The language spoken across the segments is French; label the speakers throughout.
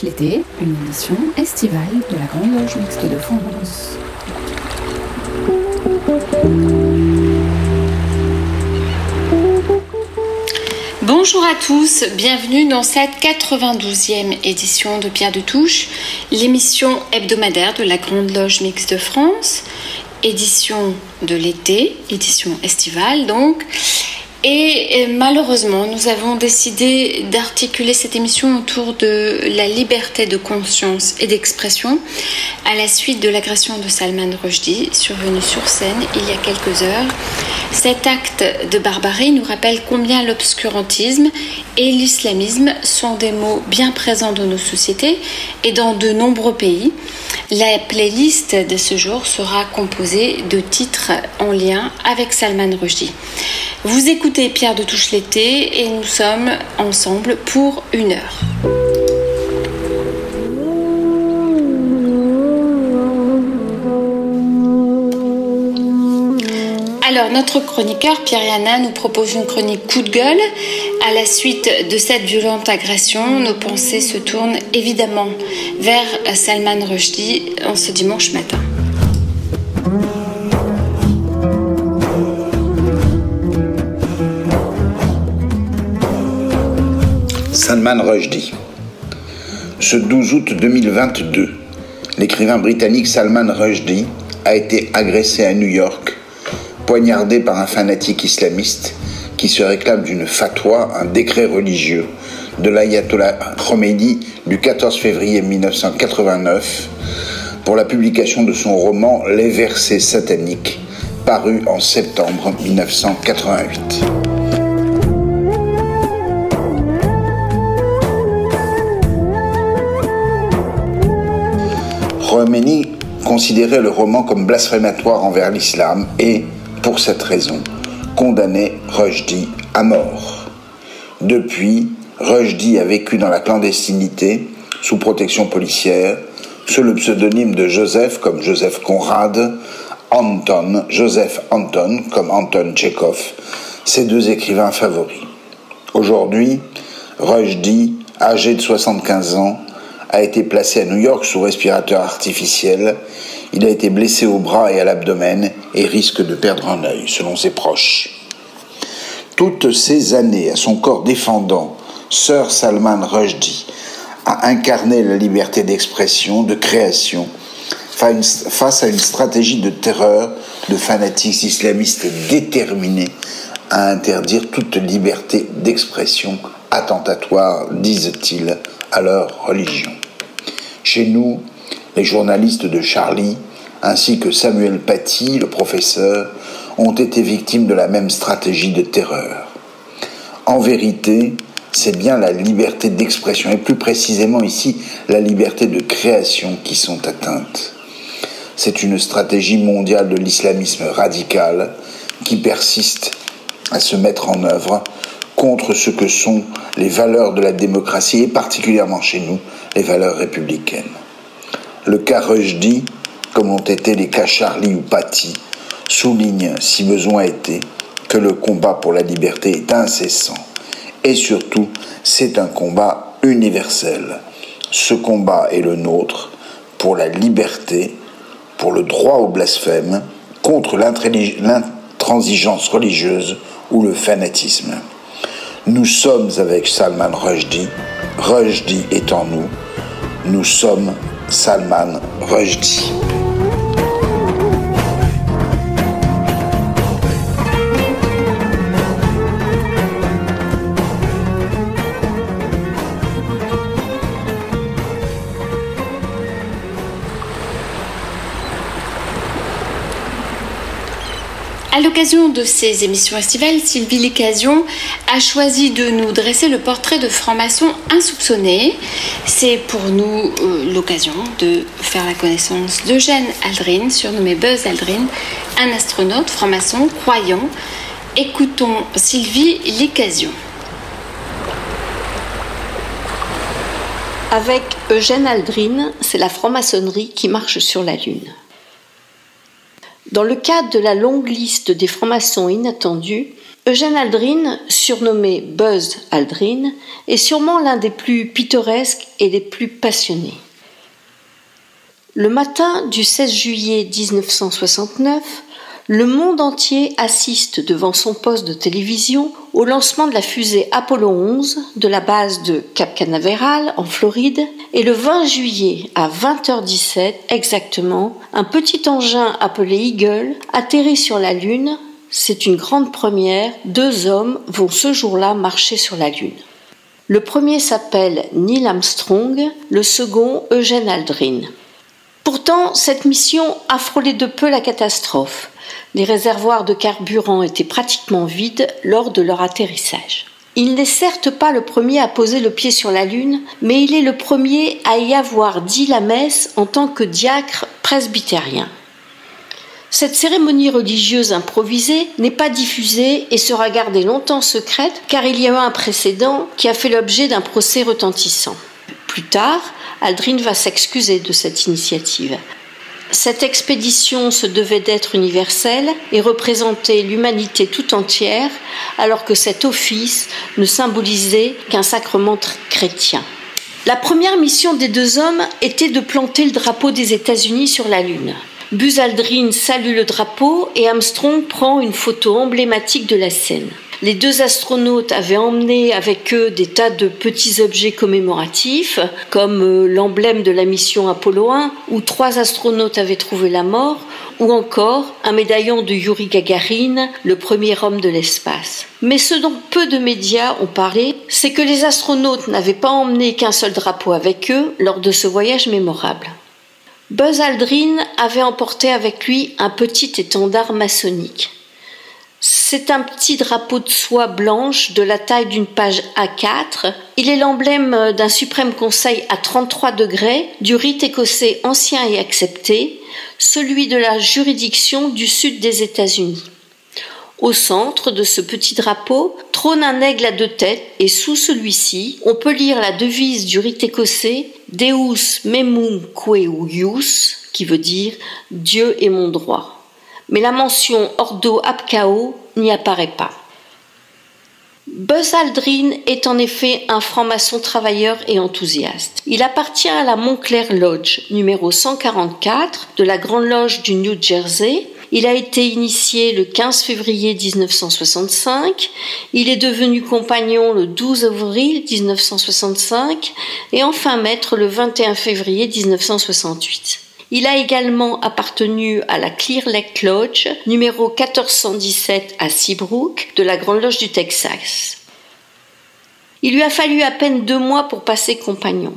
Speaker 1: l'été, une édition estivale de la Grande Loge Mixte de France.
Speaker 2: Bonjour à tous, bienvenue dans cette 92e édition de Pierre de Touche, l'émission hebdomadaire de la Grande Loge Mixte de France, édition de l'été, édition estivale donc. Et malheureusement, nous avons décidé d'articuler cette émission autour de la liberté de conscience et d'expression à la suite de l'agression de Salman Rushdie, survenue sur scène il y a quelques heures. Cet acte de barbarie nous rappelle combien l'obscurantisme et l'islamisme sont des mots bien présents dans nos sociétés et dans de nombreux pays. La playlist de ce jour sera composée de titres en lien avec Salman Rushdie. Vous écoutez Pierre de Touche l'été et nous sommes ensemble pour une heure. Alors, notre chroniqueur Pierre Yana nous propose une chronique coup de gueule. À la suite de cette violente agression, nos pensées se tournent évidemment vers Salman Rushdie en ce dimanche matin.
Speaker 3: Salman Rushdie. Ce 12 août 2022, l'écrivain britannique Salman Rushdie a été agressé à New York, poignardé par un fanatique islamiste qui se réclame d'une fatwa, un décret religieux de l'ayatollah Khomeini du 14 février 1989 pour la publication de son roman Les versets sataniques, paru en septembre 1988. Khomeini considérait le roman comme blasphématoire envers l'islam et, pour cette raison, condamnait Rushdie à mort. Depuis, Rushdie a vécu dans la clandestinité, sous protection policière, sous le pseudonyme de Joseph comme Joseph Conrad, Anton, Joseph Anton comme Anton Tchekhov, ses deux écrivains favoris. Aujourd'hui, Rushdie, âgé de 75 ans, a été placé à New York sous respirateur artificiel. Il a été blessé au bras et à l'abdomen et risque de perdre un œil, selon ses proches. Toutes ces années son corps défendant, Sir Salman Rushdie a incarné la liberté d'expression, de création, face à une stratégie de terreur de fanatiques islamistes déterminés à interdire toute liberté d'expression attentatoire, disent-ils, à leur religion. Chez nous, les journalistes de Charlie, ainsi que Samuel Paty, le professeur, ont été victimes de la même stratégie de terreur. En vérité, c'est bien la liberté d'expression, et plus précisément ici la liberté de création qui sont atteintes. C'est une stratégie mondiale de l'islamisme radical qui persiste à se mettre en œuvre contre ce que sont les valeurs de la démocratie et particulièrement chez nous les valeurs républicaines. Le cas Rushdie, comme ont été les cas Charlie ou Paty, souligne, si besoin était, que le combat pour la liberté est incessant. Et surtout, c'est un combat universel. Ce combat est le nôtre pour la liberté, pour le droit au blasphème, contre l'intransigeance religieuse ou le fanatisme. Nous sommes avec Salman Rushdie, Rushdie est en nous, nous sommes Salman Rushdie.
Speaker 2: L'occasion de ces émissions estivales, Sylvie Lécasion a choisi de nous dresser le portrait de franc-maçon insoupçonné. C'est pour nous euh, l'occasion de faire la connaissance d'Eugène Aldrin, surnommé Buzz Aldrin, un astronaute franc-maçon croyant. Écoutons Sylvie Lécasion.
Speaker 4: Avec Eugène Aldrin, c'est la franc-maçonnerie qui marche sur la Lune. Dans le cadre de la longue liste des francs-maçons inattendus, Eugène Aldrin, surnommé Buzz Aldrin, est sûrement l'un des plus pittoresques et des plus passionnés. Le matin du 16 juillet 1969, le monde entier assiste devant son poste de télévision au lancement de la fusée Apollo 11 de la base de Cap Canaveral en Floride et le 20 juillet à 20h17 exactement, un petit engin appelé Eagle atterrit sur la Lune. C'est une grande première, deux hommes vont ce jour-là marcher sur la Lune. Le premier s'appelle Neil Armstrong, le second Eugène Aldrin. Pourtant, cette mission a frôlé de peu la catastrophe les réservoirs de carburant étaient pratiquement vides lors de leur atterrissage. Il n'est certes pas le premier à poser le pied sur la Lune, mais il est le premier à y avoir dit la messe en tant que diacre presbytérien. Cette cérémonie religieuse improvisée n'est pas diffusée et sera gardée longtemps secrète car il y a eu un précédent qui a fait l'objet d'un procès retentissant. Plus tard, Aldrin va s'excuser de cette initiative. Cette expédition se devait d'être universelle et représenter l'humanité tout entière, alors que cet office ne symbolisait qu'un sacrement chrétien. La première mission des deux hommes était de planter le drapeau des États-Unis sur la Lune. Buzz Aldrin salue le drapeau et Armstrong prend une photo emblématique de la scène. Les deux astronautes avaient emmené avec eux des tas de petits objets commémoratifs, comme euh, l'emblème de la mission Apollo 1, où trois astronautes avaient trouvé la mort, ou encore un médaillon de Yuri Gagarin, le premier homme de l'espace. Mais ce dont peu de médias ont parlé, c'est que les astronautes n'avaient pas emmené qu'un seul drapeau avec eux lors de ce voyage mémorable. Buzz Aldrin avait emporté avec lui un petit étendard maçonnique. C'est un petit drapeau de soie blanche de la taille d'une page A4. Il est l'emblème d'un suprême conseil à 33 degrés du rite écossais ancien et accepté, celui de la juridiction du sud des États-Unis. Au centre de ce petit drapeau trône un aigle à deux têtes et sous celui-ci, on peut lire la devise du rite écossais Deus memum queius, qui veut dire Dieu est mon droit mais la mention Ordo Abcao n'y apparaît pas. Buzz Aldrin est en effet un franc-maçon travailleur et enthousiaste. Il appartient à la Montclair Lodge, numéro 144 de la Grande Loge du New Jersey. Il a été initié le 15 février 1965. Il est devenu compagnon le 12 avril 1965 et enfin maître le 21 février 1968. Il a également appartenu à la Clear Lake Lodge, numéro 1417 à Seabrook, de la Grande Loge du Texas. Il lui a fallu à peine deux mois pour passer compagnon.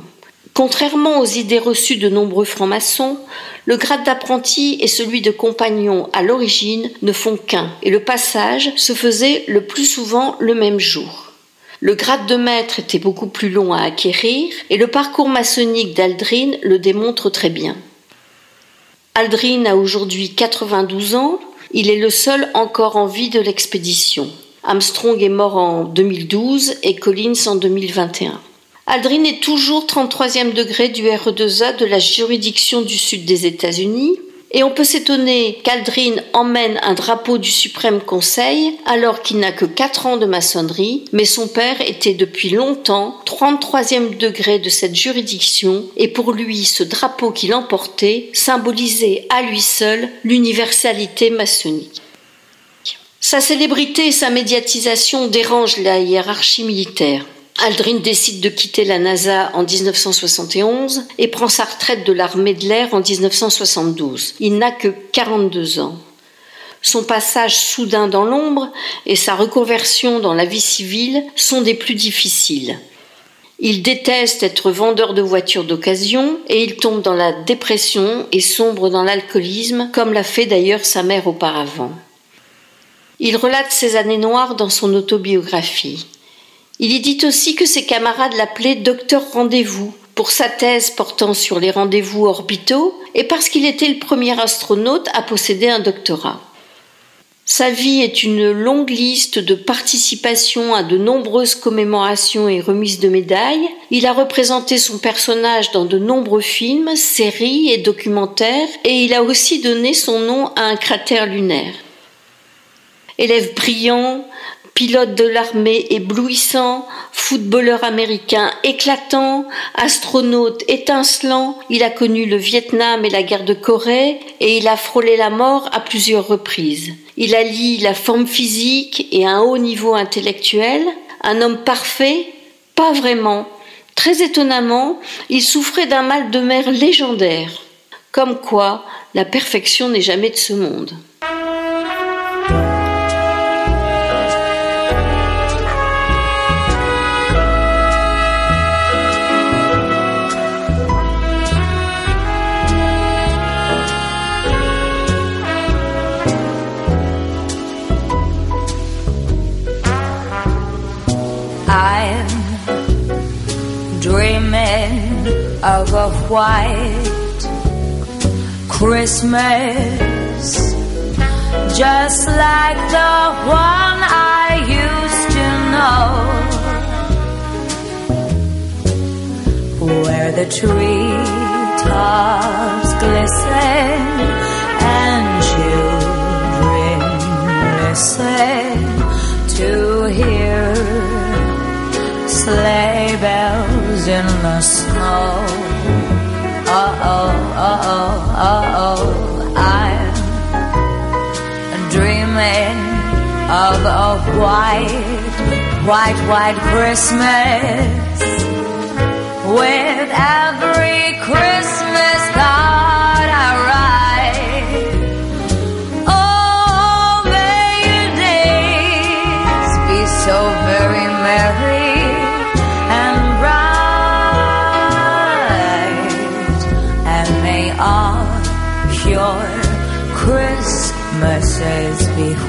Speaker 4: Contrairement aux idées reçues de nombreux francs-maçons, le grade d'apprenti et celui de compagnon à l'origine ne font qu'un, et le passage se faisait le plus souvent le même jour. Le grade de maître était beaucoup plus long à acquérir, et le parcours maçonnique d'Aldrin le démontre très bien. Aldrin a aujourd'hui 92 ans. Il est le seul encore en vie de l'expédition. Armstrong est mort en 2012 et Collins en 2021. Aldrin est toujours 33e degré du RE2A de la juridiction du sud des États-Unis et on peut s'étonner qu'Aldrin emmène un drapeau du Suprême Conseil alors qu'il n'a que 4 ans de maçonnerie, mais son père était depuis longtemps 33e degré de cette juridiction et pour lui ce drapeau qu'il emportait symbolisait à lui seul l'universalité maçonnique. Sa célébrité et sa médiatisation dérangent la hiérarchie militaire. Aldrin décide de quitter la NASA en 1971 et prend sa retraite de l'armée de l'air en 1972. Il n'a que 42 ans. Son passage soudain dans l'ombre et sa reconversion dans la vie civile sont des plus difficiles. Il déteste être vendeur de voitures d'occasion et il tombe dans la dépression et sombre dans l'alcoolisme, comme l'a fait d'ailleurs sa mère auparavant. Il relate ses années noires dans son autobiographie. Il y dit aussi que ses camarades l'appelaient docteur rendez-vous pour sa thèse portant sur les rendez-vous orbitaux et parce qu'il était le premier astronaute à posséder un doctorat. Sa vie est une longue liste de participations à de nombreuses commémorations et remises de médailles. Il a représenté son personnage dans de nombreux films, séries et documentaires et il a aussi donné son nom à un cratère lunaire. Élève brillant, Pilote de l'armée éblouissant, footballeur américain éclatant, astronaute étincelant, il a connu le Vietnam et la guerre de Corée et il a frôlé la mort à plusieurs reprises. Il allie la forme physique et un haut niveau intellectuel, un homme parfait, pas vraiment. Très étonnamment, il souffrait d'un mal de mer légendaire. Comme quoi, la perfection n'est jamais de ce monde.
Speaker 5: Of white Christmas, just like the one I used to know, where the tree tops glisten and children listen to hear sleigh bells in the snow. Oh, oh, oh. I'm dreaming of a white, white, white Christmas with every Christmas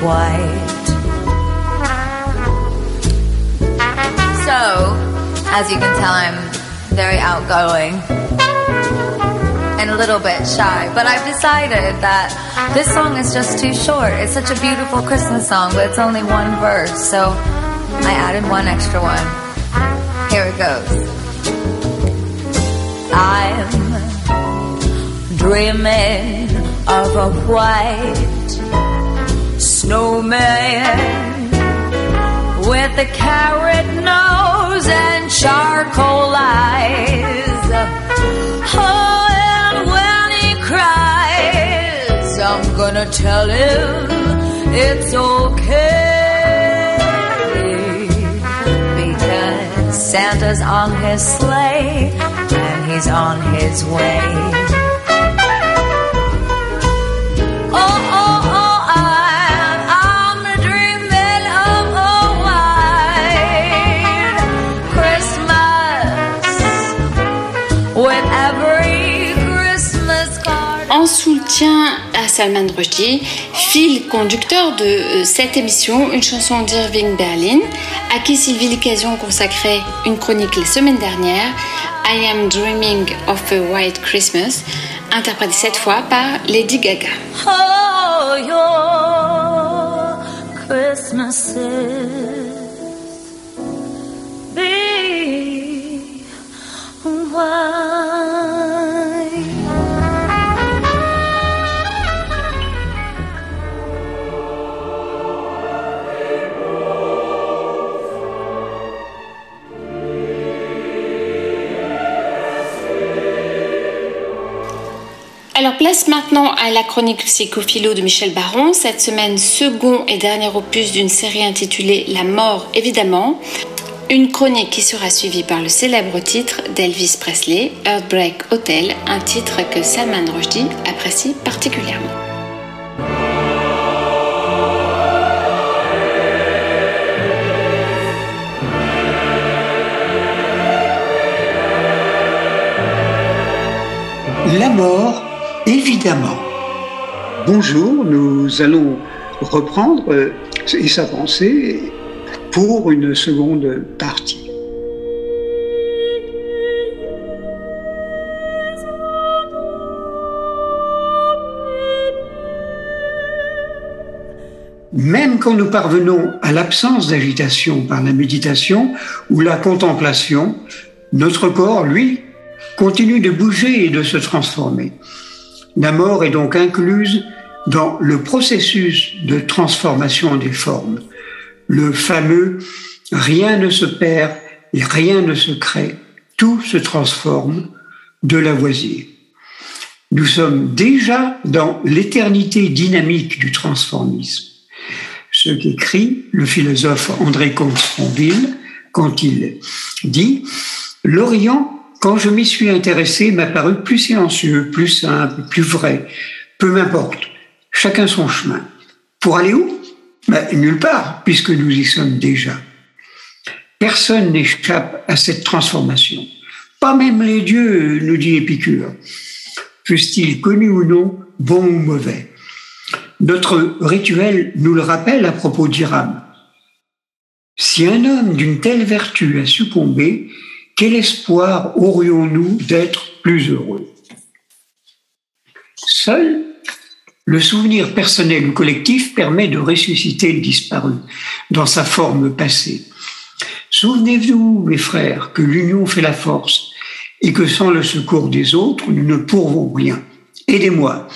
Speaker 5: white. So, as you can tell, I'm very outgoing and a little bit shy, but I've decided that this song is just too short. It's such a beautiful Christmas song, but it's only one verse, so I added one extra one. Here it goes. I'm dreaming of a white snowman with a carrot nose and charcoal eyes. Oh, and when he cries, I'm gonna tell him it's okay because Santa's on his sleigh and he's on his way.
Speaker 2: Soutien à Salman Rushdie, fil conducteur de euh, cette émission, une chanson d'Irving Berlin, à qui Sylvie Licasion consacrait une chronique la semaine dernière, I Am Dreaming of a White Christmas, interprétée cette fois par Lady Gaga.
Speaker 5: Oh, your Christmases be
Speaker 2: Alors place maintenant à la chronique psychophilo de Michel Baron, cette semaine second et dernier opus d'une série intitulée La mort évidemment. Une chronique qui sera suivie par le célèbre titre d'Elvis Presley, Earthbreak Hotel, un titre que Salman Rushdie apprécie particulièrement.
Speaker 6: La mort Évidemment. Bonjour, nous allons reprendre euh, et s'avancer pour une seconde partie. Même quand nous parvenons à l'absence d'agitation par la méditation ou la contemplation, notre corps, lui, continue de bouger et de se transformer. La mort est donc incluse dans le processus de transformation des formes. le fameux rien ne se perd et rien ne se crée, tout se transforme de Lavoisier. Nous sommes déjà dans l'éternité dynamique du transformisme. Ce qu'écrit le philosophe André Comte-Sponville quand il dit L'Orient, quand je m'y suis intéressé, m'a paru plus silencieux, plus simple, plus vrai. Peu m'importe, chacun son chemin. Pour aller où? Ben, Nulle part, puisque nous y sommes déjà. Personne n'échappe à cette transformation. Pas même les dieux, nous dit Épicure. Fussent-ils connus ou non, bons ou mauvais. Notre rituel nous le rappelle à propos d'Iram. Si un homme d'une telle vertu a succombé, quel espoir aurions-nous d'être plus heureux? Seul le souvenir personnel ou collectif permet de ressusciter le disparu dans sa forme passée. Souvenez-vous, mes frères, que l'union fait la force et que sans le secours des autres, nous ne pourrons rien. Aidez-moi.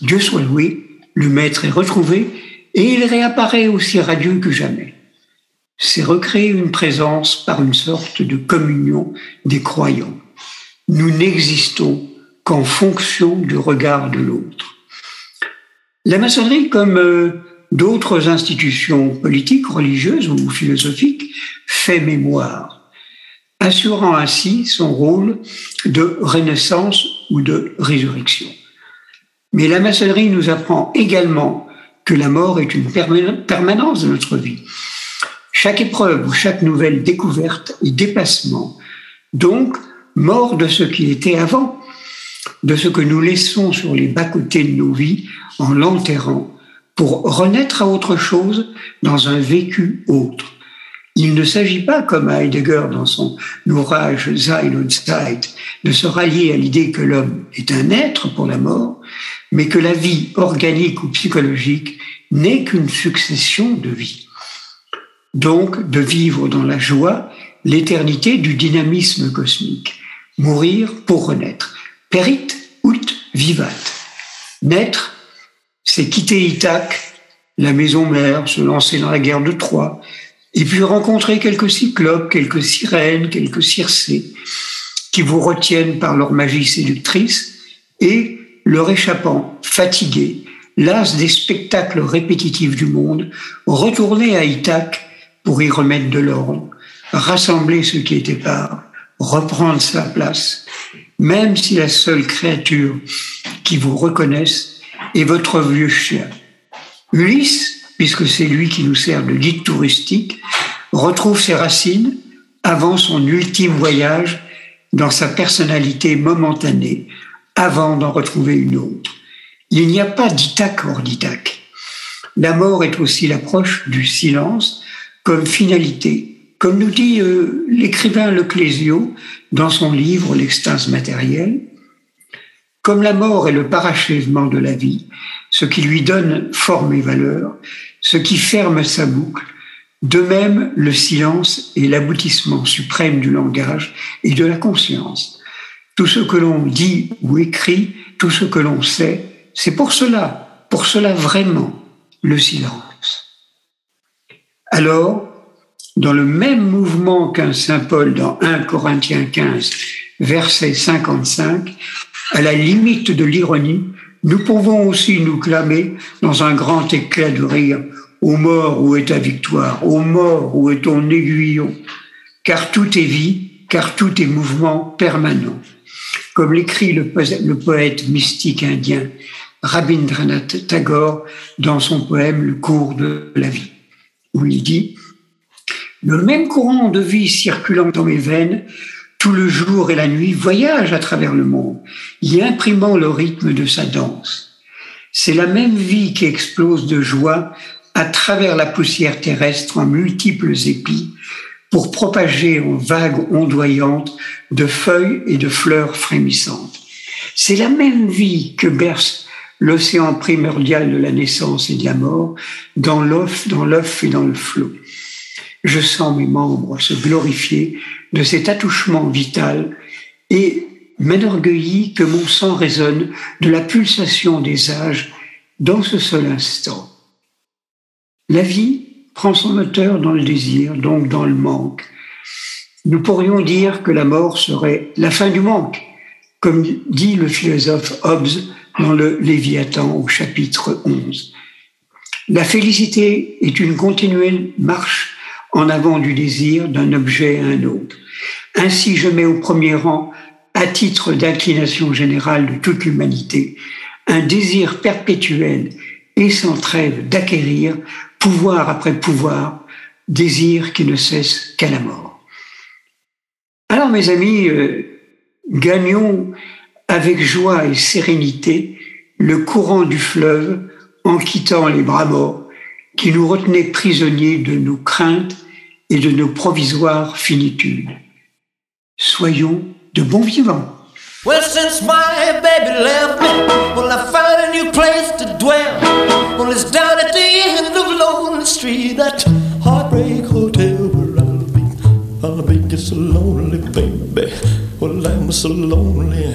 Speaker 6: Dieu soit loué, le Maître est retrouvé et il réapparaît aussi radieux que jamais. C'est recréer une présence par une sorte de communion des croyants. Nous n'existons qu'en fonction du regard de l'autre. La maçonnerie, comme euh, d'autres institutions politiques, religieuses ou philosophiques, fait mémoire, assurant ainsi son rôle de renaissance ou de résurrection. Mais la maçonnerie nous apprend également que la mort est une permanence de notre vie. Chaque épreuve ou chaque nouvelle découverte est dépassement, donc mort de ce qui était avant, de ce que nous laissons sur les bas-côtés de nos vies en l'enterrant pour renaître à autre chose dans un vécu autre. Il ne s'agit pas, comme Heidegger dans son ouvrage Sein und Zeit, de se rallier à l'idée que l'homme est un être pour la mort, mais que la vie organique ou psychologique n'est qu'une succession de vies. Donc, de vivre dans la joie l'éternité du dynamisme cosmique. Mourir pour renaître. Perit ut vivat. Naître c'est quitter Ithaque, la maison mère, se lancer dans la guerre de Troie, et puis rencontrer quelques cyclopes, quelques sirènes, quelques circées, qui vous retiennent par leur magie séductrice, et leur échappant, fatigué, las des spectacles répétitifs du monde, retourner à Ithaque pour y remettre de l'ordre, rassembler ce qui était part, reprendre sa place, même si la seule créature qui vous reconnaisse et votre vieux chien. Ulysse, puisque c'est lui qui nous sert de guide touristique, retrouve ses racines avant son ultime voyage dans sa personnalité momentanée, avant d'en retrouver une autre. Il n'y a pas d'Ithaque hors d'Ithaque. La mort est aussi l'approche du silence comme finalité, comme nous dit euh, l'écrivain Leclésio dans son livre L'extase matérielle. Comme la mort est le parachèvement de la vie, ce qui lui donne forme et valeur, ce qui ferme sa boucle, de même le silence est l'aboutissement suprême du langage et de la conscience. Tout ce que l'on dit ou écrit, tout ce que l'on sait, c'est pour cela, pour cela vraiment, le silence. Alors, dans le même mouvement qu'un Saint Paul dans 1 Corinthiens 15, verset 55, à la limite de l'ironie, nous pouvons aussi nous clamer dans un grand éclat de rire. Ô mort, où est ta victoire? Ô mort, où est ton aiguillon? Car tout est vie, car tout est mouvement permanent. Comme l'écrit le, le poète mystique indien Rabindranath Tagore dans son poème Le cours de la vie, où il dit Le même courant de vie circulant dans mes veines tout le jour et la nuit, voyage à travers le monde, y imprimant le rythme de sa danse. C'est la même vie qui explose de joie à travers la poussière terrestre en multiples épis pour propager en vagues ondoyantes de feuilles et de fleurs frémissantes. C'est la même vie que berce l'océan primordial de la naissance et de la mort dans l'œuf, dans et dans le flot. Je sens mes membres se glorifier de cet attouchement vital et m'enorgueillit que mon sang résonne de la pulsation des âges dans ce seul instant. La vie, prend son auteur dans le désir, donc dans le manque. Nous pourrions dire que la mort serait la fin du manque, comme dit le philosophe Hobbes dans le Léviathan au chapitre 11. La félicité est une continuelle marche en avant du désir d'un objet à un autre. Ainsi, je mets au premier rang, à titre d'inclination générale de toute l'humanité, un désir perpétuel et sans trêve d'acquérir, pouvoir après pouvoir, désir qui ne cesse qu'à la mort. Alors mes amis, euh, gagnons avec joie et sérénité le courant du fleuve en quittant les bras morts qui nous retenaient prisonniers de nos craintes et de nos provisoires finitudes. Soyons de bons vivants. Well, since my baby left me, well, I found a new place to dwell. Well, it's down at the end of Lonely Street, that heartbreak hotel where I'll be. I'll be just so lonely, baby. Well, I'm so lonely.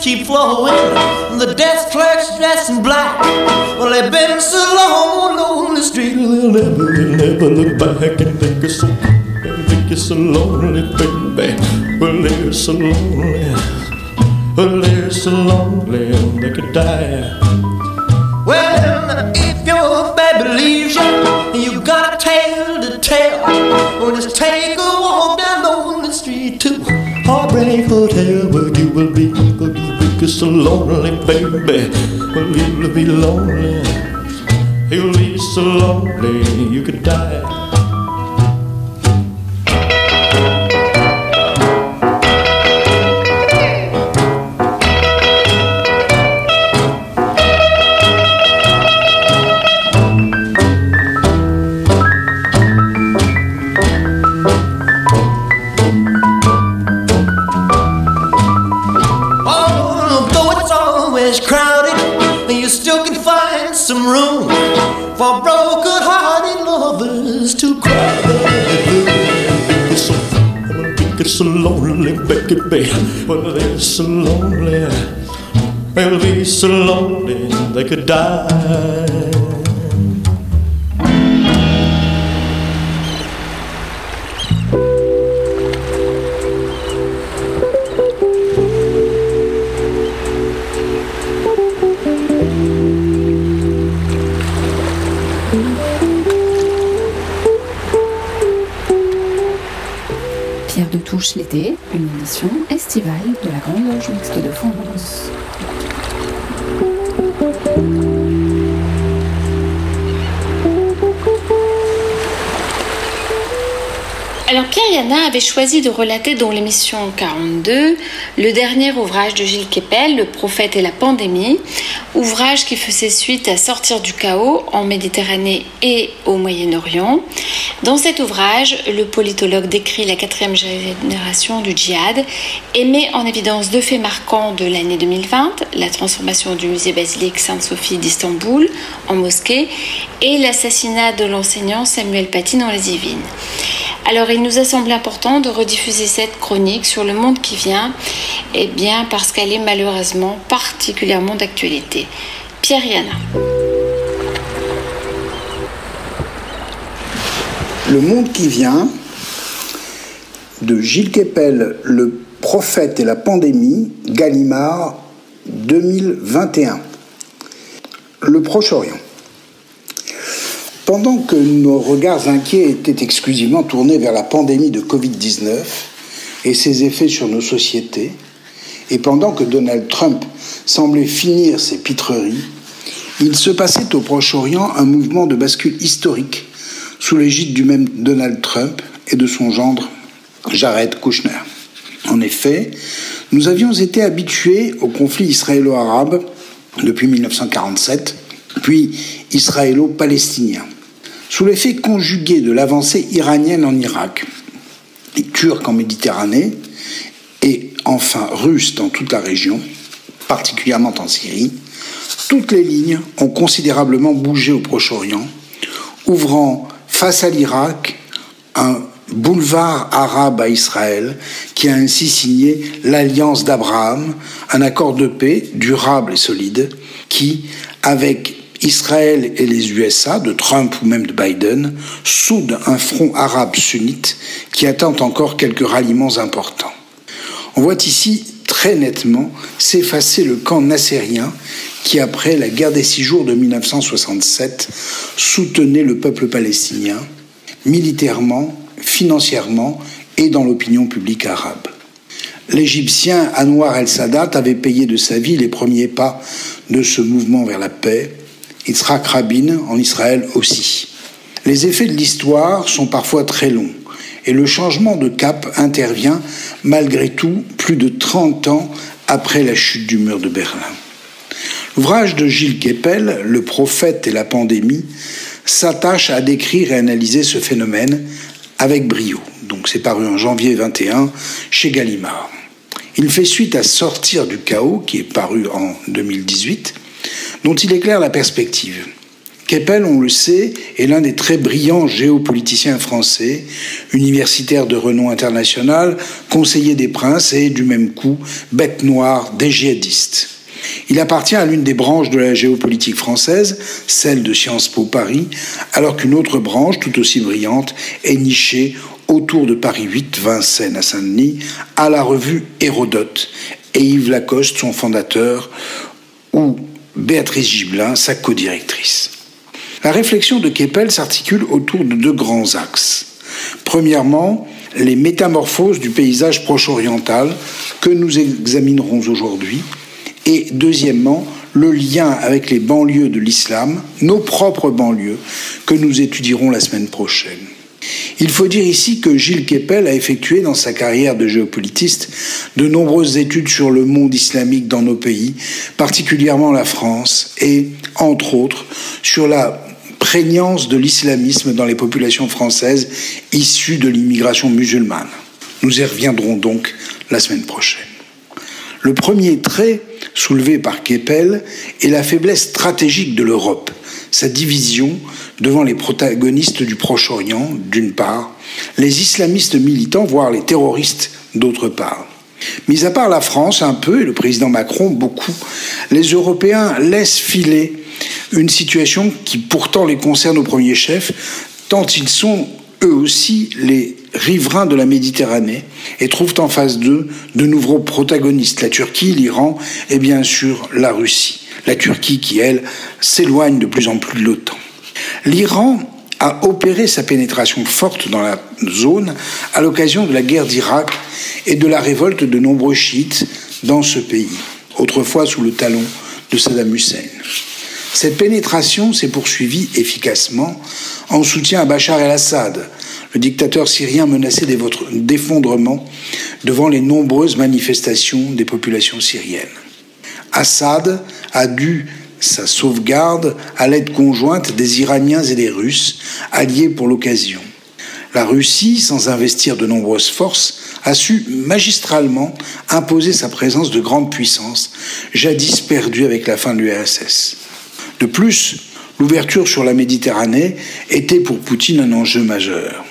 Speaker 6: Now the bellhop's tears keep flowing. The desk clerk's dressed in black. Well, they've been so long on the street, they'll never, they'll never look back and think it's so, think it's so lonely, baby. Well, they're so lonely. Well, they're so lonely they could die. Well, if your baby leaves you, you got a tale to tell. Well, just take a walk down the street to Heartbreak Hotel where you will be. But you be so lonely, baby. Well, you'll be lonely. You'll be so lonely you could die. Baby. Well, they're so lonely. They'll be so lonely they could die.
Speaker 1: L'été, une émission estivale de la Grande Loge Mixte de France.
Speaker 2: Alors Pierre Yana avait choisi de relater dans l'émission 42 le dernier ouvrage de Gilles Kepel, Le prophète et la pandémie, ouvrage qui faisait suite à Sortir du chaos en Méditerranée et au Moyen-Orient. Dans cet ouvrage, le politologue décrit la quatrième génération du djihad et met en évidence deux faits marquants de l'année 2020, la transformation du musée basilique Sainte-Sophie d'Istanbul en mosquée et l'assassinat de l'enseignant Samuel Paty dans les Yvelines. Alors il nous a semblé important de rediffuser cette chronique sur le monde qui vient, et bien parce qu'elle est malheureusement particulièrement d'actualité. Pierre Yana.
Speaker 3: Le monde qui vient de Gilles Kepel, Le prophète et la pandémie, Gallimard 2021. Le Proche-Orient. Pendant que nos regards inquiets étaient exclusivement tournés vers la pandémie de Covid-19 et ses effets sur nos sociétés, et pendant que Donald Trump semblait finir ses pitreries, il se passait au Proche-Orient un mouvement de bascule historique sous l'égide du même Donald Trump et de son gendre Jared Kushner. En effet, nous avions été habitués au conflit israélo-arabe depuis 1947, puis israélo-palestinien, sous l'effet conjugué de l'avancée iranienne en Irak, turcs en Méditerranée et enfin russes dans toute la région, particulièrement en Syrie, toutes les lignes ont considérablement bougé au Proche-Orient, ouvrant face à l'Irak un boulevard arabe à Israël qui a ainsi signé l'alliance d'Abraham, un accord de paix durable et solide qui, avec Israël et les USA, de Trump ou même de Biden, soude un front arabe sunnite qui attend encore quelques ralliements importants. On voit ici très nettement s'effacer le camp nassérien qui, après la guerre des six jours de 1967, soutenait le peuple palestinien militairement, financièrement et dans l'opinion publique arabe. L'Égyptien Anwar el-Sadat avait payé de sa vie les premiers pas de ce mouvement vers la paix, Yitzhak Rabin en Israël aussi. Les effets de l'histoire sont parfois très longs et le changement de cap intervient malgré tout plus de 30 ans après la chute du mur de Berlin. L'ouvrage de Gilles Kepel, Le prophète et la pandémie, s'attache à décrire et analyser ce phénomène avec brio. Donc c'est paru en janvier 21 chez Gallimard. Il fait suite à Sortir du chaos, qui est paru en 2018, dont il éclaire la perspective. Keppel, on le sait, est l'un des très brillants géopoliticiens français, universitaire de renom international, conseiller des princes et, du même coup, bête noire des djihadistes. Il appartient à l'une des branches de la géopolitique française, celle de Sciences Po Paris, alors qu'une autre branche, tout aussi brillante, est nichée autour de Paris 8, Vincennes à Saint-Denis, à la revue Hérodote, et Yves Lacoste, son fondateur, ou Béatrice Gibelin, sa codirectrice. La réflexion de Keppel s'articule autour de deux grands axes. Premièrement, les métamorphoses du paysage proche-oriental que nous examinerons aujourd'hui. Et deuxièmement, le lien avec les banlieues de l'islam, nos propres banlieues, que nous étudierons la semaine prochaine. Il faut dire ici que Gilles Keppel a effectué dans sa carrière de géopolitiste de nombreuses études sur le monde islamique dans nos pays, particulièrement la France, et, entre autres, sur la prégnance de l'islamisme dans les populations françaises issues de l'immigration musulmane. Nous y reviendrons donc la semaine prochaine. Le premier trait soulevé par Keppel est la faiblesse stratégique de l'Europe, sa division devant les protagonistes du Proche-Orient, d'une part, les islamistes militants, voire les terroristes, d'autre part. Mis à part la France un peu, et le président Macron beaucoup, les Européens laissent filer une situation qui pourtant les concerne au premier chef, tant ils sont eux aussi les riverains de la Méditerranée et trouvent en face d'eux de nouveaux protagonistes, la Turquie, l'Iran et bien sûr la Russie. La Turquie qui, elle, s'éloigne de plus en plus de l'OTAN. L'Iran a opéré sa pénétration forte dans la zone à l'occasion de la guerre d'Irak et de la révolte de nombreux chiites dans ce pays, autrefois sous le talon de Saddam Hussein. Cette pénétration s'est poursuivie efficacement en soutien à Bachar el-Assad, le dictateur syrien menacé d'effondrement devant les nombreuses manifestations des populations syriennes. Assad a dû sa sauvegarde à l'aide conjointe des Iraniens et des Russes, alliés pour l'occasion. La Russie, sans investir de nombreuses forces, a su magistralement imposer sa présence de grande puissance, jadis perdue avec la fin de l'URSS. De plus, l'ouverture sur la Méditerranée était pour Poutine un enjeu majeur.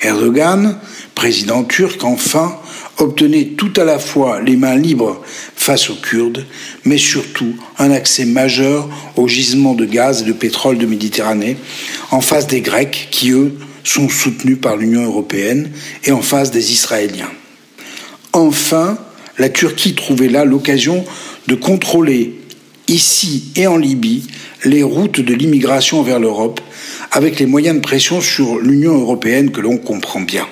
Speaker 3: Erdogan, président turc, enfin, obtenait tout à la fois les mains libres face aux Kurdes, mais surtout un accès majeur aux gisements de gaz et de pétrole de Méditerranée, en face des Grecs qui, eux, sont soutenus par l'Union européenne, et en face des Israéliens. Enfin, la Turquie trouvait là l'occasion de contrôler, ici et en Libye, les routes de l'immigration vers l'Europe, avec les moyens de pression sur l'Union européenne que l'on comprend bien.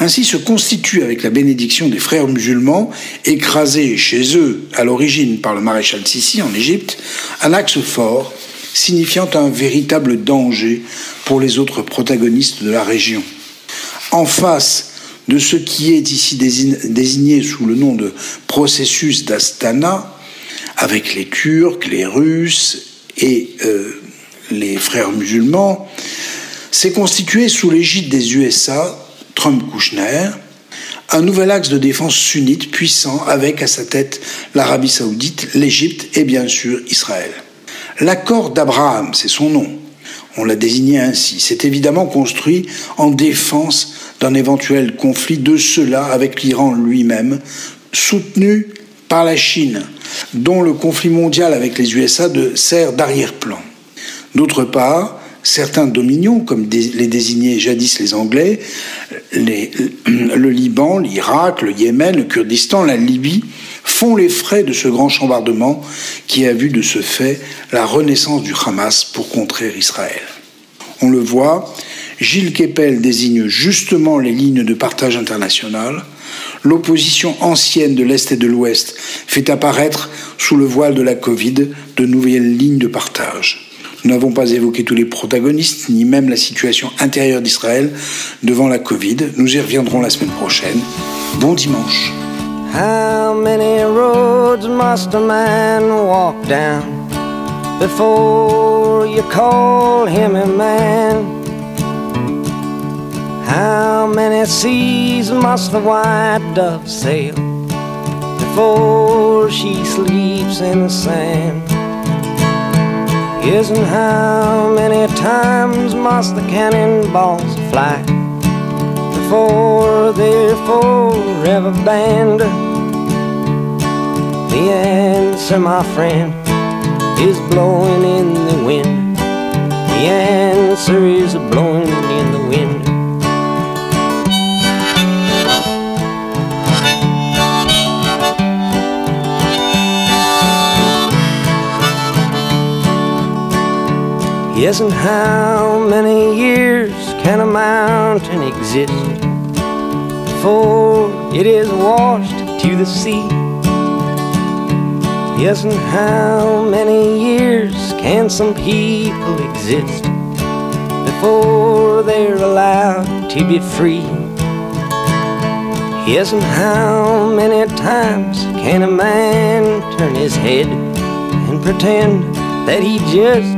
Speaker 3: Ainsi se constitue, avec la bénédiction des frères musulmans, écrasés chez eux à l'origine par le maréchal Sissi en Égypte, un axe fort signifiant un véritable danger pour les autres protagonistes de la région. En face de ce qui est ici désigné sous le nom de processus d'Astana, avec les Turcs, les Russes et euh, les frères musulmans, s'est constitué sous l'égide des USA
Speaker 7: Trump-Kouchner, un nouvel axe de défense sunnite puissant avec à sa tête l'Arabie saoudite, l'Égypte et bien sûr Israël. L'accord d'Abraham, c'est son nom, on l'a désigné ainsi, s'est évidemment construit en défense d'un éventuel conflit de cela avec l'Iran lui-même, soutenu par la Chine, dont le conflit mondial avec les USA sert d'arrière-plan. D'autre part, certains dominions, comme les désignaient jadis les Anglais, le Liban, l'Irak, le Yémen, le Kurdistan, la Libye, font les frais de ce grand chambardement qui a vu de ce fait la renaissance du Hamas pour contrer Israël. On le voit, Gilles Kepel désigne justement les lignes de partage international. L'opposition ancienne de l'Est et de l'Ouest fait apparaître, sous le voile de la Covid, de nouvelles lignes de partage. Nous n'avons pas évoqué tous les protagonistes, ni même la situation intérieure d'Israël devant la Covid. Nous y reviendrons la semaine prochaine. Bon dimanche. How many seas must the white dove sail before she sleeps in the sand? And how many times must the cannonballs fly before they're forever banned? The answer, my friend, is blowing in the wind. The answer is Yes, and how many years can a mountain exist before it is washed to the sea? Yes, and how many years can some people exist before they're allowed to be free? Yes, and how many times can a man turn his head and pretend that he just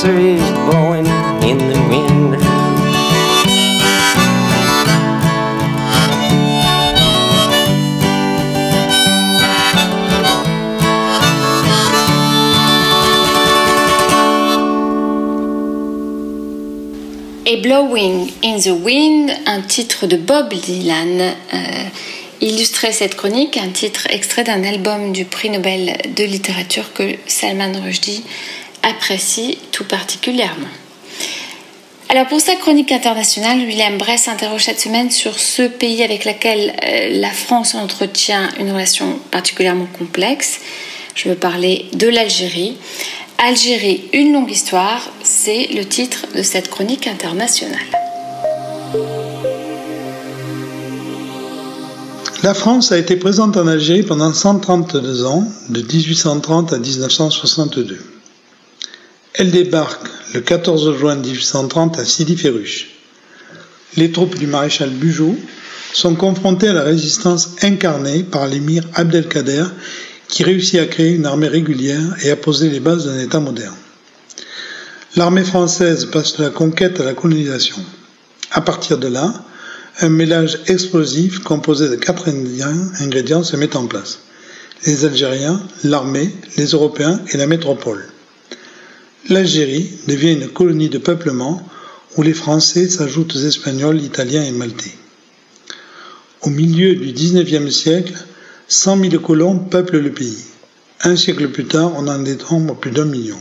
Speaker 7: blowing in the wind.
Speaker 2: Et Blowing in the Wind, un titre de Bob Dylan. Euh, illustrait cette chronique un titre extrait d'un album du prix Nobel de littérature que Salman Rushdie apprécie tout particulièrement. Alors pour sa chronique internationale, William Bress s'interroge cette semaine sur ce pays avec lequel euh, la France entretient une relation particulièrement complexe. Je veux parler de l'Algérie. Algérie, une longue histoire, c'est le titre de cette chronique internationale.
Speaker 8: La France a été présente en Algérie pendant 132 ans, de 1830 à 1962. Elle débarque le 14 juin 1830 à Sidi Ferruche. Les troupes du maréchal Bugeaud sont confrontées à la résistance incarnée par l'émir Abdelkader qui réussit à créer une armée régulière et à poser les bases d'un État moderne. L'armée française passe de la conquête à la colonisation. À partir de là, un mélange explosif composé de quatre ingrédients se met en place. Les Algériens, l'armée, les Européens et la métropole. L'Algérie devient une colonie de peuplement où les Français s'ajoutent aux Espagnols, Italiens et Maltais. Au milieu du XIXe siècle, 100 000 colons peuplent le pays. Un siècle plus tard, on en dénombre plus d'un million.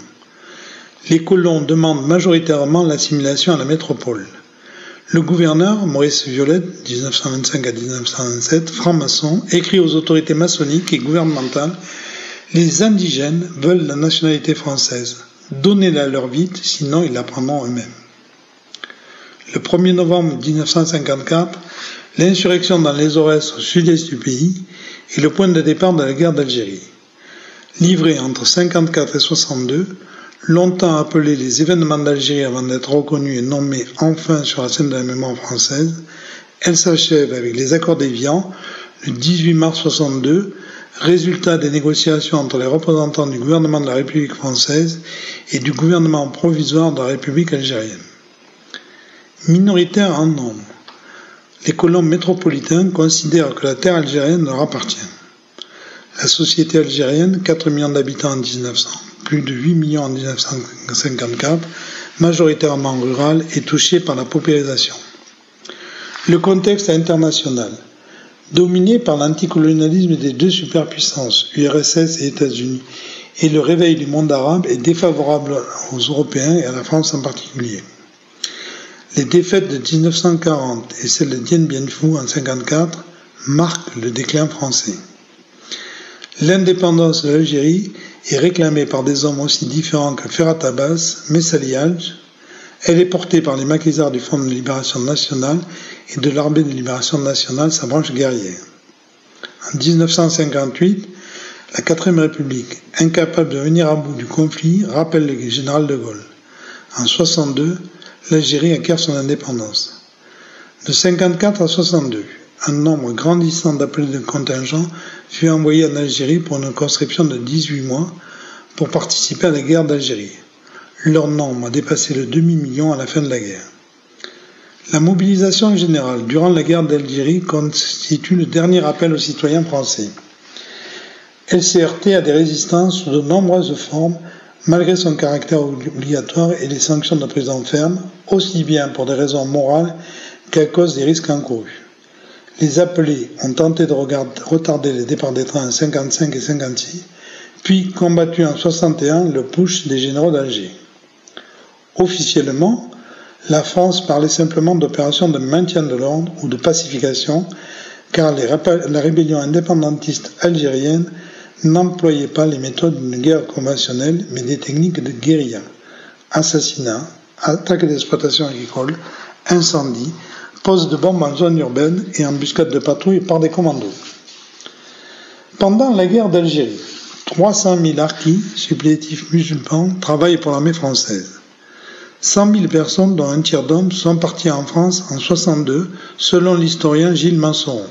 Speaker 8: Les colons demandent majoritairement l'assimilation à la métropole. Le gouverneur, Maurice Violette, 1925 à 1927, franc-maçon, écrit aux autorités maçonniques et gouvernementales Les indigènes veulent la nationalité française. Donnez-la leur vite, sinon ils la prendront eux-mêmes. Le 1er novembre 1954, l'insurrection dans les Aurès au sud-est du pays est le point de départ de la guerre d'Algérie. Livrée entre 54 et 62, longtemps appelée les événements d'Algérie avant d'être reconnue et nommée enfin sur la scène de la mémoire française, elle s'achève avec les accords d'Évian le 18 mars 62, résultat des négociations entre les représentants du gouvernement de la République française et du gouvernement provisoire de la République algérienne minoritaires en nombre. Les colons métropolitains considèrent que la terre algérienne leur appartient. La société algérienne, 4 millions d'habitants en 1900, plus de 8 millions en 1954, majoritairement rurale, est touchée par la paupérisation. Le contexte international, dominé par l'anticolonialisme des deux superpuissances, URSS et États-Unis, et le réveil du monde arabe est défavorable aux Européens et à la France en particulier. Les défaites de 1940 et celles de Dien Bien Phu en 1954 marquent le déclin français. L'indépendance de l'Algérie est réclamée par des hommes aussi différents que Ferhat Abbas, Messali Elle est portée par les maquisards du Front de libération nationale et de l'Armée de libération nationale, sa branche guerrière. En 1958, la 4ème République, incapable de venir à bout du conflit, rappelle le général de Gaulle. En 1962, l'Algérie acquiert son indépendance. De 54 à 62, un nombre grandissant d'appelés de contingents fut envoyé en Algérie pour une conscription de 18 mois pour participer à la guerre d'Algérie. Leur nombre a dépassé le demi-million à la fin de la guerre. La mobilisation générale durant la guerre d'Algérie constitue le dernier appel aux citoyens français. Elle s'est heurtée à des résistances sous de nombreuses formes malgré son caractère obligatoire et les sanctions de prison ferme, aussi bien pour des raisons morales qu'à cause des risques encourus. Les appelés ont tenté de retarder les départs des trains en 55 et 56, puis combattu en 61 le push des généraux d'Alger. Officiellement, la France parlait simplement d'opération de maintien de l'ordre ou de pacification, car la rébellion indépendantiste algérienne n'employait pas les méthodes d'une guerre conventionnelle, mais des techniques de guérilla. Assassinat, attaque d'exploitation agricole, incendie, pose de bombes en zone urbaine et embuscade de patrouilles par des commandos. Pendant la guerre d'Algérie, 300 000 harkis, supplétifs musulmans, travaillent pour l'armée française. 100 000 personnes, dont un tiers d'hommes, sont partis en France en 62, selon l'historien Gilles Mansoron.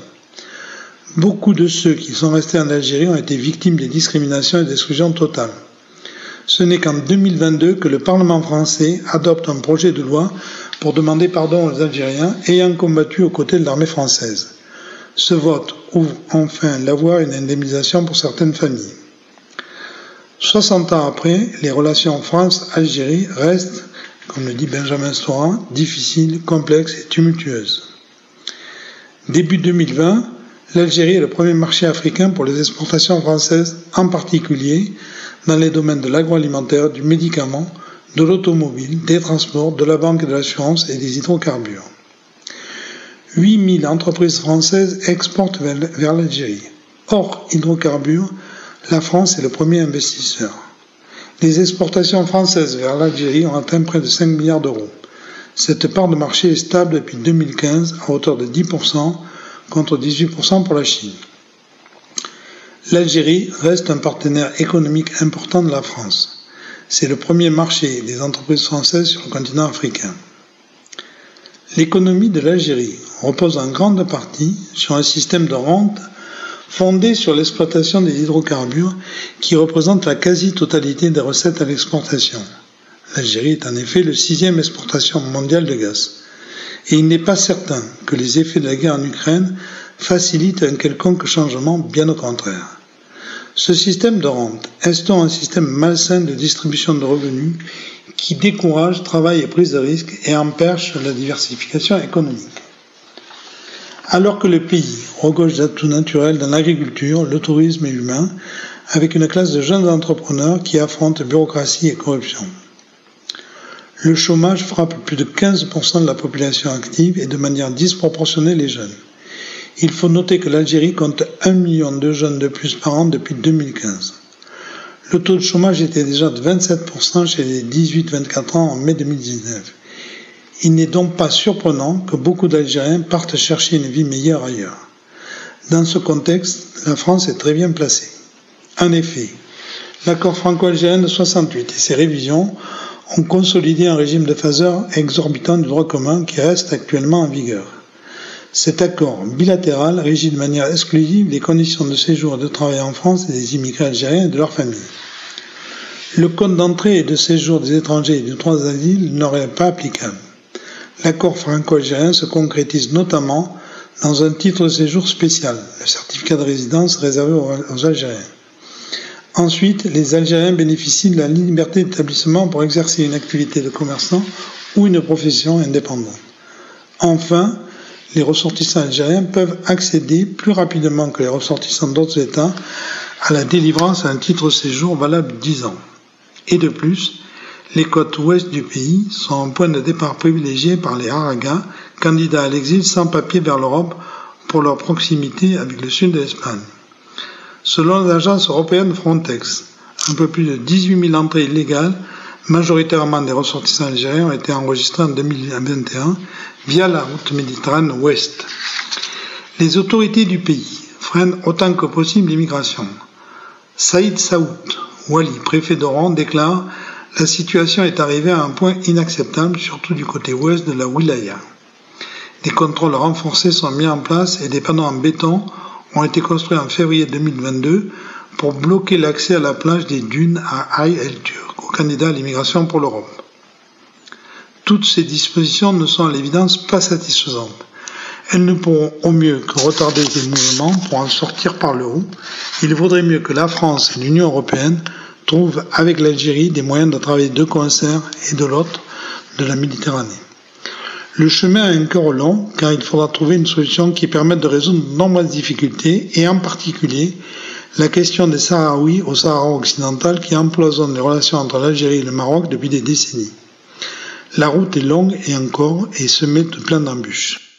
Speaker 8: Beaucoup de ceux qui sont restés en Algérie ont été victimes des discriminations et d'exclusion totales. Ce n'est qu'en 2022 que le Parlement français adopte un projet de loi pour demander pardon aux Algériens ayant combattu aux côtés de l'armée française. Ce vote ouvre enfin la voie à une indemnisation pour certaines familles. 60 ans après, les relations France-Algérie restent, comme le dit Benjamin Storan, difficiles, complexes et tumultueuses. Début 2020, l'Algérie est le premier marché africain pour les exportations françaises, en particulier dans les domaines de l'agroalimentaire, du médicament, de l'automobile, des transports, de la banque et de l'assurance et des hydrocarbures. 8000 entreprises françaises exportent vers l'Algérie. Hors hydrocarbures, la France est le premier investisseur. Les exportations françaises vers l'Algérie ont atteint près de 5 milliards d'euros. Cette part de marché est stable depuis 2015 à hauteur de 10%, contre 18% pour la Chine. L'Algérie reste un partenaire économique important de la France. C'est le premier marché des entreprises françaises sur le continent africain. L'économie de l'Algérie repose en grande partie sur un système de rente fondé sur l'exploitation des hydrocarbures qui représente la quasi-totalité des recettes à l'exportation. L'Algérie est en effet le sixième exportation mondiale de gaz et il n'est pas certain que les effets de la guerre en Ukraine facilitent un quelconque changement, bien au contraire. Ce système de rente instaure un système malsain de distribution de revenus qui décourage travail et prise de risque et empêche la diversification économique. Alors que le pays regorge d'atouts naturels dans l'agriculture, le tourisme et l'humain, avec une classe de jeunes entrepreneurs qui affrontent bureaucratie et corruption. Le chômage frappe plus de 15% de la population active et de manière disproportionnée les jeunes. Il faut noter que l'Algérie compte 1 million de jeunes de plus par an depuis 2015. Le taux de chômage était déjà de 27% chez les 18-24 ans en mai 2019. Il n'est donc pas surprenant que beaucoup d'Algériens partent chercher une vie meilleure ailleurs. Dans ce contexte, la France est très bien placée. En effet, l'accord franco-algérien de 68 et ses révisions ont consolidé un régime de phaseur exorbitant du droit commun qui reste actuellement en vigueur. Cet accord bilatéral régit de manière exclusive les conditions de séjour et de travail en France des immigrés algériens et de leurs familles. Le code d'entrée et de séjour des étrangers et du droit d'asile n'aurait pas applicable. L'accord franco-algérien se concrétise notamment dans un titre de séjour spécial, le certificat de résidence réservé aux Algériens. Ensuite, les Algériens bénéficient de la liberté d'établissement pour exercer une activité de commerçant ou une profession indépendante. Enfin, les ressortissants algériens peuvent accéder plus rapidement que les ressortissants d'autres États à la délivrance d'un titre de séjour valable 10 ans. Et de plus, les côtes ouest du pays sont un point de départ privilégié par les Haragas, candidats à l'exil sans papier vers l'Europe pour leur proximité avec le sud de l'Espagne. Selon l'agence européenne Frontex, un peu plus de 18 000 entrées illégales, majoritairement des ressortissants algériens, ont été enregistrées en 2021 via la route méditerranéenne ouest. Les autorités du pays freinent autant que possible l'immigration. Saïd Saoud, Wali, préfet d'Oran, déclare La situation est arrivée à un point inacceptable, surtout du côté ouest de la Wilaya. Des contrôles renforcés sont mis en place et des panneaux en béton ont été construits en février 2022 pour bloquer l'accès à la plage des dunes à Aïe el Turk, au candidat à l'immigration pour l'Europe. Toutes ces dispositions ne sont à l'évidence pas satisfaisantes. Elles ne pourront au mieux que retarder ces mouvements pour en sortir par le haut. Il vaudrait mieux que la France et l'Union européenne trouvent avec l'Algérie des moyens de travailler de concert et de l'autre de la Méditerranée. Le chemin est encore long car il faudra trouver une solution qui permette de résoudre de nombreuses difficultés et en particulier la question des Sahraouis au Sahara occidental qui empoisonne les relations entre l'Algérie et le Maroc depuis des décennies. La route est longue et encore et semée de plein d'embûches.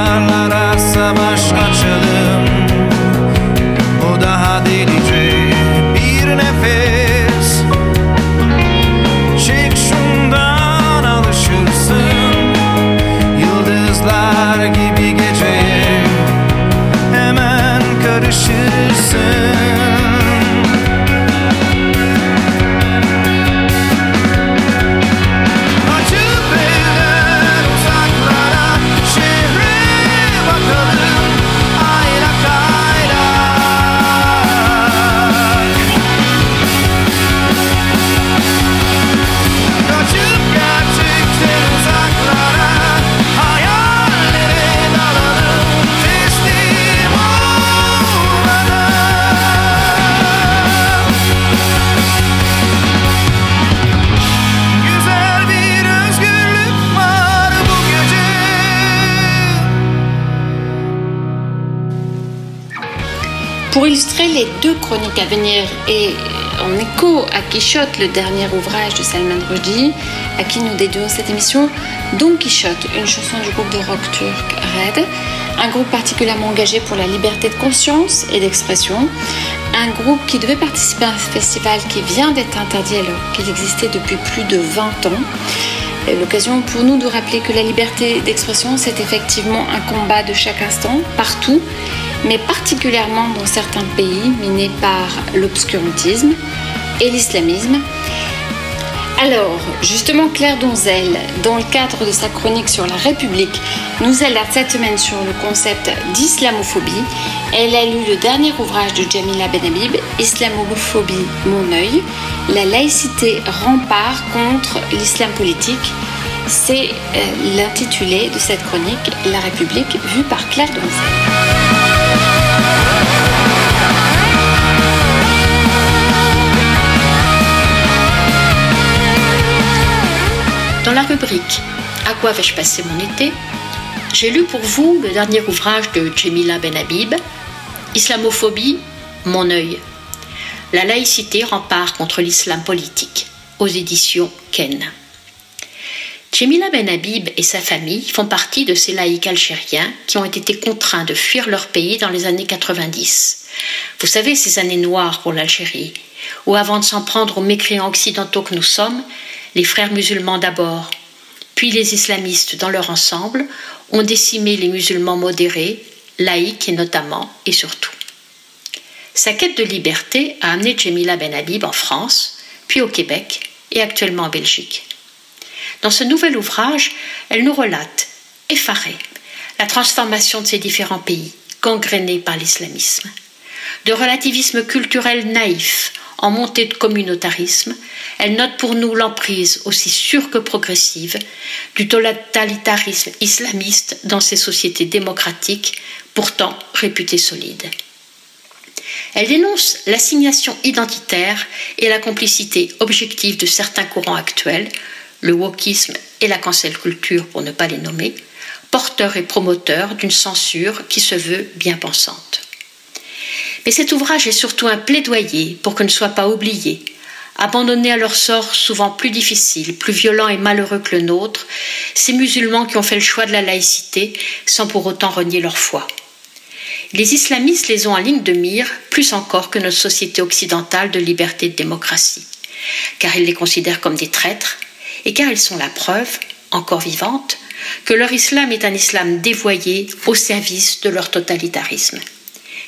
Speaker 9: Rüzgarlara savaş açalım Bu daha delice bir nefes. Çek
Speaker 2: şundan alışırsın. Yıldızlar gibi geceye Hemen karışırsın. Deux chroniques à venir et en écho à Quichotte, le dernier ouvrage de Salman Rushdie, à qui nous dédions cette émission, Don Quichotte, une chanson du groupe de rock turc Red, un groupe particulièrement engagé pour la liberté de conscience et d'expression, un groupe qui devait participer à un festival qui vient d'être interdit alors qu'il existait depuis plus de 20 ans. L'occasion pour nous de rappeler que la liberté d'expression, c'est effectivement un combat de chaque instant, partout, mais particulièrement dans certains pays minés par l'obscurantisme et l'islamisme. Alors, justement, Claire Donzel, dans le cadre de sa chronique sur la République, nous alerte cette semaine sur le concept d'islamophobie. Elle a lu le dernier ouvrage de Jamila Benhabib, Islamophobie, mon œil, la laïcité rempart contre l'islam politique. C'est euh, l'intitulé de cette chronique, La République, vue par Claire Donzel.
Speaker 10: Rubrique À quoi vais-je passer mon été? J'ai lu pour vous le dernier ouvrage de Jemila Benhabib, Islamophobie, mon œil. La laïcité rempart contre l'islam politique, aux éditions Ken. Jemila Benhabib et sa famille font partie de ces laïcs algériens qui ont été contraints de fuir leur pays dans les années 90. Vous savez, ces années noires pour l'Algérie, où avant de s'en prendre aux mécréants occidentaux que nous sommes, les frères musulmans d'abord, puis les islamistes dans leur ensemble, ont décimé les musulmans modérés, laïcs notamment et surtout. Sa quête de liberté a amené Jemila Benhabib en France, puis au Québec et actuellement en Belgique. Dans ce nouvel ouvrage, elle nous relate, effarée, la transformation de ces différents pays, gangrénés par l'islamisme. De relativisme culturel naïf en montée de communautarisme, elle note pour nous l'emprise aussi sûre que progressive du totalitarisme islamiste dans ces sociétés démocratiques, pourtant réputées solides. Elle dénonce l'assignation identitaire et la complicité objective de certains courants actuels, le wokisme et la cancel culture pour ne pas les nommer, porteurs et promoteurs d'une censure qui se veut bien pensante. Mais cet ouvrage est surtout un plaidoyer pour que ne soient pas oubliés, abandonnés à leur sort souvent plus difficile, plus violent et malheureux que le nôtre, ces musulmans qui ont fait le choix de la laïcité sans pour autant renier leur foi. Les islamistes les ont en ligne de mire plus encore que notre société occidentale de liberté et de démocratie, car ils les considèrent comme des traîtres et car ils sont la preuve, encore vivante, que leur islam est un islam dévoyé au service de leur totalitarisme.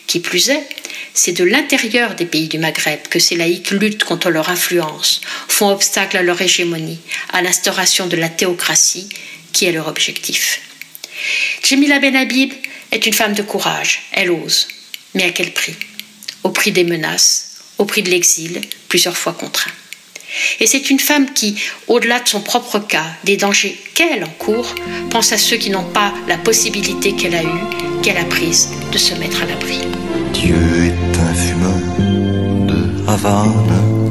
Speaker 10: Qui plus est, c'est de l'intérieur des pays du Maghreb que ces laïcs luttent contre leur influence, font obstacle à leur hégémonie, à l'instauration de la théocratie, qui est leur objectif. Jemila Benhabib est une femme de courage, elle ose, mais à quel prix? Au prix des menaces, au prix de l'exil, plusieurs fois contraint. Et c'est une femme qui, au-delà de son propre cas, des dangers qu'elle encourt, pense à ceux qui n'ont pas la possibilité qu'elle a eue, qu'elle a prise, de se mettre à l'abri.
Speaker 11: Dieu est un fumeur de Havane.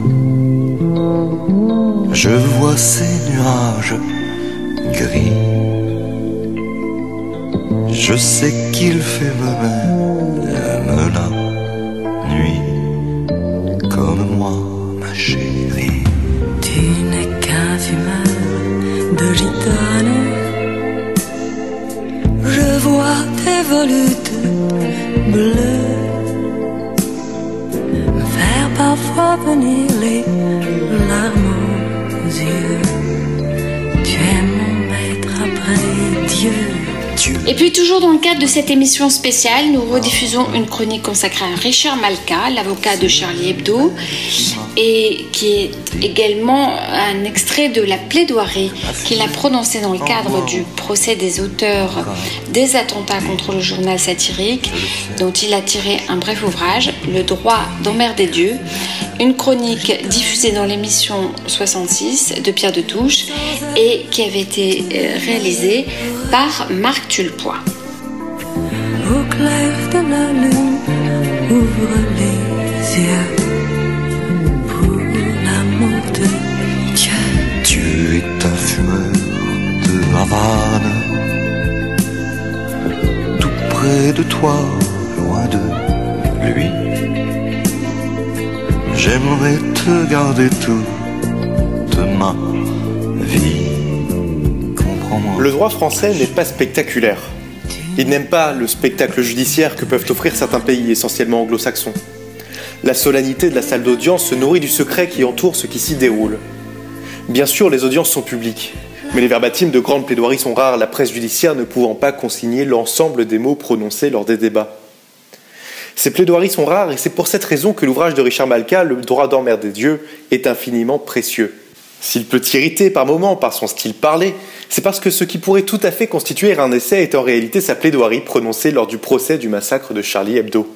Speaker 11: Je vois ces nuages gris. Je sais qu'il fait même la nuit comme moi, ma chérie.
Speaker 12: De gitane. Je vois tes volutes bleues faire parfois venir les larmes aux yeux. Tu es mon maître après Dieu.
Speaker 2: Et puis toujours dans le cadre de cette émission spéciale, nous rediffusons une chronique consacrée à Richard Malka, l'avocat de Charlie Hebdo, et qui est également un extrait de la plaidoirie qu'il a prononcée dans le cadre du procès des auteurs des attentats contre le journal satirique, dont il a tiré un bref ouvrage, Le droit d'emmerder Dieu, une chronique diffusée dans l'émission 66 de Pierre de Touche et qui avait été euh, réalisée par Marc Tulpois.
Speaker 12: Au clair de la lune, ouvre les yeux pour l'amour de Dieu.
Speaker 11: Dieu est un fumeur de Havane. Tout près de toi, loin de lui. J'aimerais te garder toute ma vie.
Speaker 13: Le droit français n'est pas spectaculaire. Il n'aime pas le spectacle judiciaire que peuvent offrir certains pays essentiellement anglo-saxons. La solennité de la salle d'audience se nourrit du secret qui entoure ce qui s'y déroule. Bien sûr, les audiences sont publiques, mais les verbatims de grandes plaidoiries sont rares, la presse judiciaire ne pouvant pas consigner l'ensemble des mots prononcés lors des débats. Ces plaidoiries sont rares et c'est pour cette raison que l'ouvrage de Richard Malka, Le droit d'en des dieux, est infiniment précieux. S'il peut irriter par moments par son style parlé, c'est parce que ce qui pourrait tout à fait constituer un essai est en réalité sa plaidoirie prononcée lors du procès du massacre de Charlie Hebdo.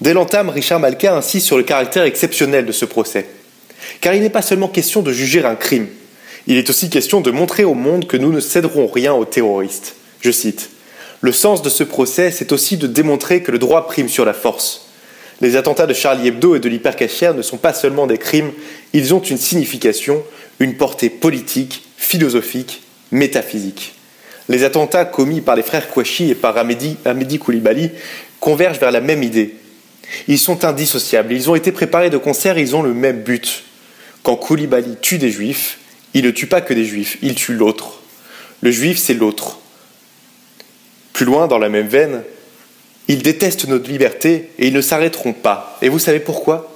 Speaker 13: Dès l'entame, Richard Malka insiste sur le caractère exceptionnel de ce procès. Car il n'est pas seulement question de juger un crime, il est aussi question de montrer au monde que nous ne céderons rien aux terroristes. Je cite Le sens de ce procès, c'est aussi de démontrer que le droit prime sur la force. Les attentats de Charlie Hebdo et de l'hypercachère ne sont pas seulement des crimes, ils ont une signification, une portée politique, philosophique, métaphysique. Les attentats commis par les frères Kouachi et par Amédi, Koulibaly convergent vers la même idée. Ils sont indissociables, ils ont été préparés de concert, ils ont le même but. Quand Koulibaly tue des juifs, il ne tue pas que des juifs, il tue l'autre. Le juif, c'est l'autre. Plus loin, dans la même veine, ils détestent notre liberté et ils ne s'arrêteront pas. Et vous savez pourquoi?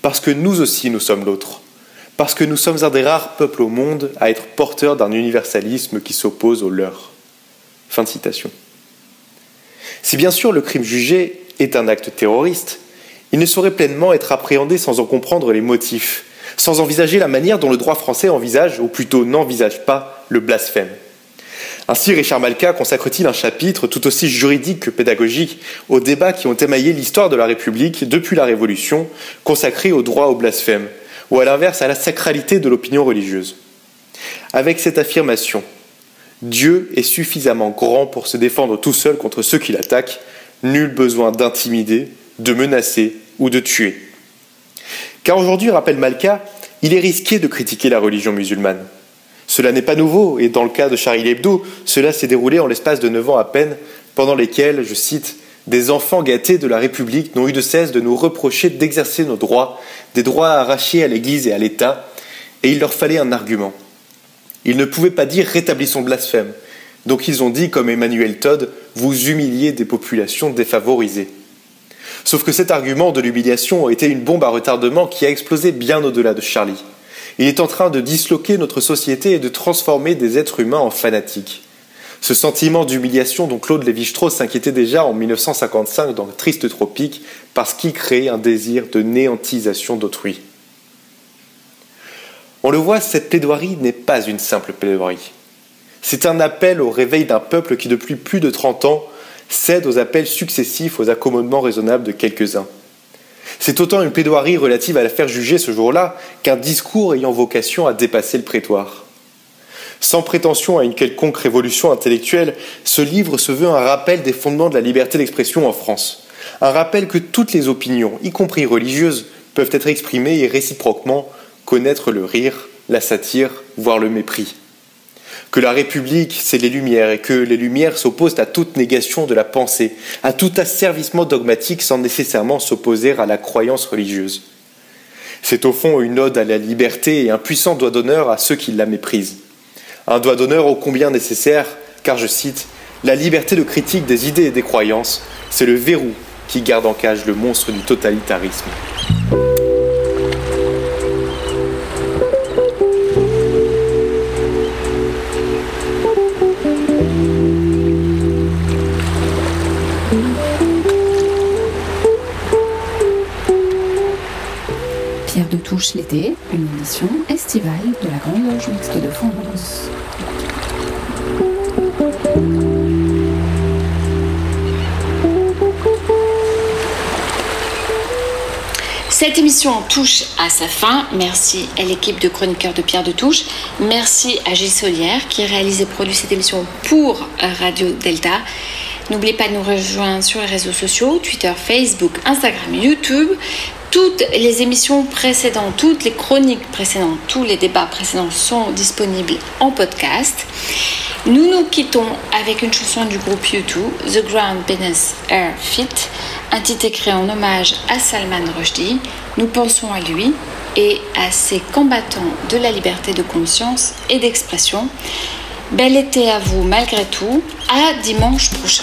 Speaker 13: Parce que nous aussi, nous sommes l'autre. Parce que nous sommes un des rares peuples au monde à être porteurs d'un universalisme qui s'oppose au leur. Fin de citation. Si bien sûr le crime jugé est un acte terroriste, il ne saurait pleinement être appréhendé sans en comprendre les motifs, sans envisager la manière dont le droit français envisage, ou plutôt n'envisage pas, le blasphème. Ainsi, Richard Malka consacre-t-il un chapitre tout aussi juridique que pédagogique aux débats qui ont émaillé l'histoire de la République depuis la Révolution, consacré au droit au blasphème, ou à l'inverse à la sacralité de l'opinion religieuse. Avec cette affirmation, Dieu est suffisamment grand pour se défendre tout seul contre ceux qui l'attaquent, nul besoin d'intimider, de menacer ou de tuer. Car aujourd'hui, rappelle Malka, il est risqué de critiquer la religion musulmane. Cela n'est pas nouveau, et dans le cas de Charlie Hebdo, cela s'est déroulé en l'espace de neuf ans à peine, pendant lesquels, je cite, des enfants gâtés de la République n'ont eu de cesse de nous reprocher d'exercer nos droits, des droits arrachés à l'Église et à l'État, et il leur fallait un argument. Ils ne pouvaient pas dire rétablissons blasphème, donc ils ont dit, comme Emmanuel Todd, vous humiliez des populations défavorisées. Sauf que cet argument de l'humiliation a été une bombe à retardement qui a explosé bien au-delà de Charlie. Il est en train de disloquer notre société et de transformer des êtres humains en fanatiques. Ce sentiment d'humiliation dont Claude Lévi-Strauss s'inquiétait déjà en 1955 dans le Triste Tropique parce qu'il crée un désir de néantisation d'autrui. On le voit, cette plaidoirie n'est pas une simple plaidoirie. C'est un appel au réveil d'un peuple qui, depuis plus de 30 ans, cède aux appels successifs aux accommodements raisonnables de quelques-uns. C'est autant une plaidoirie relative à l'affaire jugée ce jour-là qu'un discours ayant vocation à dépasser le prétoire. Sans prétention à une quelconque révolution intellectuelle, ce livre se veut un rappel des fondements de la liberté d'expression en France. Un rappel que toutes les opinions, y compris religieuses, peuvent être exprimées et réciproquement connaître le rire, la satire, voire le mépris que la République, c'est les Lumières, et que les Lumières s'opposent à toute négation de la pensée, à tout asservissement dogmatique sans nécessairement s'opposer à la croyance religieuse. C'est au fond une ode à la liberté et un puissant doigt d'honneur à ceux qui la méprisent. Un doigt d'honneur ô combien nécessaire, car je cite, La liberté de critique des idées et des croyances, c'est le verrou qui garde en cage le monstre du totalitarisme.
Speaker 1: L'été, une édition estivale de la Grande Loge Mixte de France.
Speaker 2: Cette émission touche à sa fin. Merci à l'équipe de chroniqueurs de Pierre de Touche. Merci à Gilles Solière qui réalise et produit cette émission pour Radio Delta. N'oubliez pas de nous rejoindre sur les réseaux sociaux, Twitter, Facebook, Instagram, YouTube. Toutes les émissions précédentes, toutes les chroniques précédentes, tous les débats précédents sont disponibles en podcast. Nous nous quittons avec une chanson du groupe YouTube, The Ground Business Air Fit,
Speaker 14: un titre écrit en hommage à Salman Rushdie, nous pensons à lui et à ces combattants de la liberté de conscience et d'expression. Bel été à vous malgré tout, à dimanche prochain.